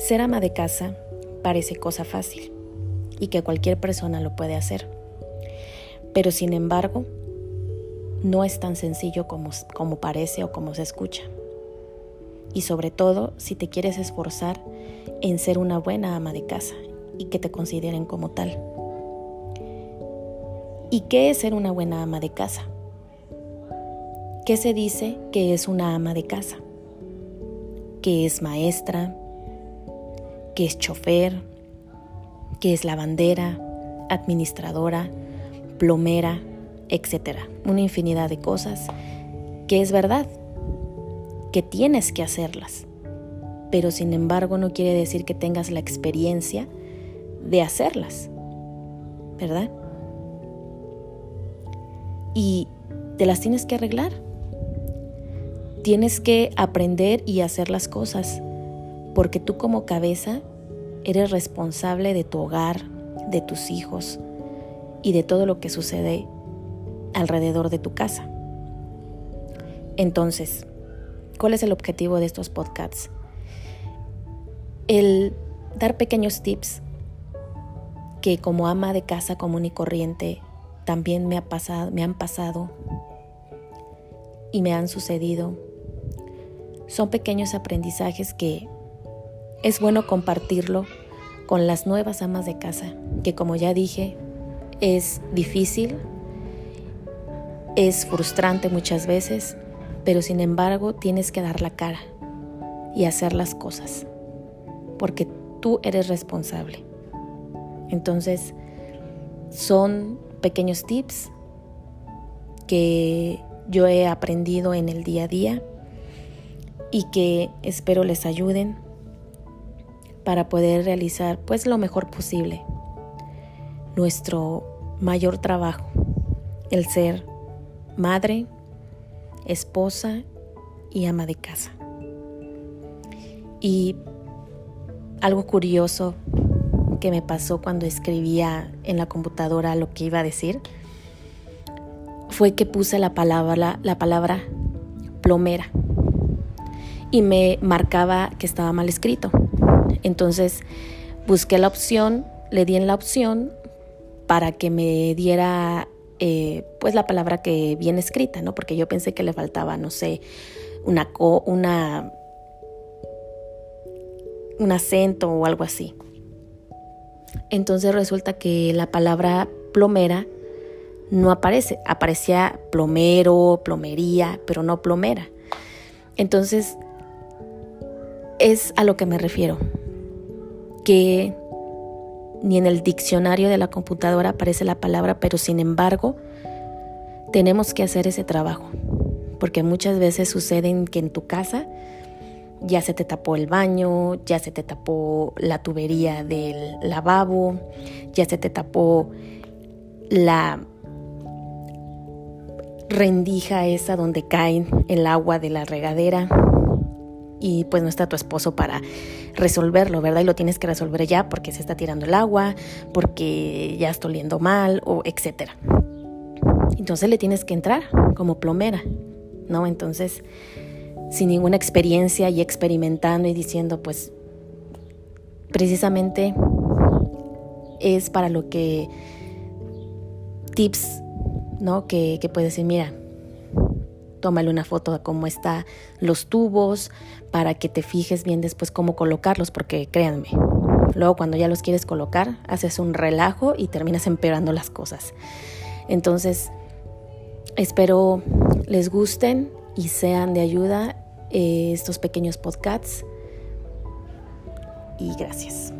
Ser ama de casa parece cosa fácil y que cualquier persona lo puede hacer. Pero sin embargo, no es tan sencillo como, como parece o como se escucha. Y sobre todo si te quieres esforzar en ser una buena ama de casa y que te consideren como tal. ¿Y qué es ser una buena ama de casa? ¿Qué se dice que es una ama de casa? Que es maestra, que es chofer, que es lavandera, administradora, plomera, etc. Una infinidad de cosas que es verdad, que tienes que hacerlas, pero sin embargo no quiere decir que tengas la experiencia de hacerlas, ¿verdad? Y te las tienes que arreglar. Tienes que aprender y hacer las cosas, porque tú como cabeza eres responsable de tu hogar, de tus hijos y de todo lo que sucede alrededor de tu casa. Entonces, ¿cuál es el objetivo de estos podcasts? El dar pequeños tips que como ama de casa común y corriente también me, ha pasado, me han pasado y me han sucedido. Son pequeños aprendizajes que es bueno compartirlo con las nuevas amas de casa, que como ya dije, es difícil, es frustrante muchas veces, pero sin embargo tienes que dar la cara y hacer las cosas, porque tú eres responsable. Entonces, son pequeños tips que yo he aprendido en el día a día y que espero les ayuden para poder realizar pues lo mejor posible nuestro mayor trabajo, el ser madre, esposa y ama de casa. Y algo curioso que me pasó cuando escribía en la computadora lo que iba a decir fue que puse la palabra, la palabra plomera y me marcaba que estaba mal escrito. Entonces busqué la opción, le di en la opción para que me diera eh, pues la palabra que viene escrita, ¿no? Porque yo pensé que le faltaba, no sé, una una un acento o algo así. Entonces resulta que la palabra plomera no aparece, aparecía plomero, plomería, pero no plomera. Entonces es a lo que me refiero, que ni en el diccionario de la computadora aparece la palabra, pero sin embargo tenemos que hacer ese trabajo, porque muchas veces sucede que en tu casa ya se te tapó el baño, ya se te tapó la tubería del lavabo, ya se te tapó la rendija esa donde cae el agua de la regadera y pues no está tu esposo para resolverlo, ¿verdad? Y lo tienes que resolver ya porque se está tirando el agua, porque ya está oliendo mal o etcétera. Entonces le tienes que entrar como plomera, ¿no? Entonces, sin ninguna experiencia y experimentando y diciendo, pues, precisamente es para lo que tips, ¿no? Que, que puedes decir, mira, tómale una foto de cómo están los tubos para que te fijes bien después cómo colocarlos, porque créanme, luego cuando ya los quieres colocar, haces un relajo y terminas empeorando las cosas. Entonces, espero les gusten y sean de ayuda eh, estos pequeños podcasts. Y gracias.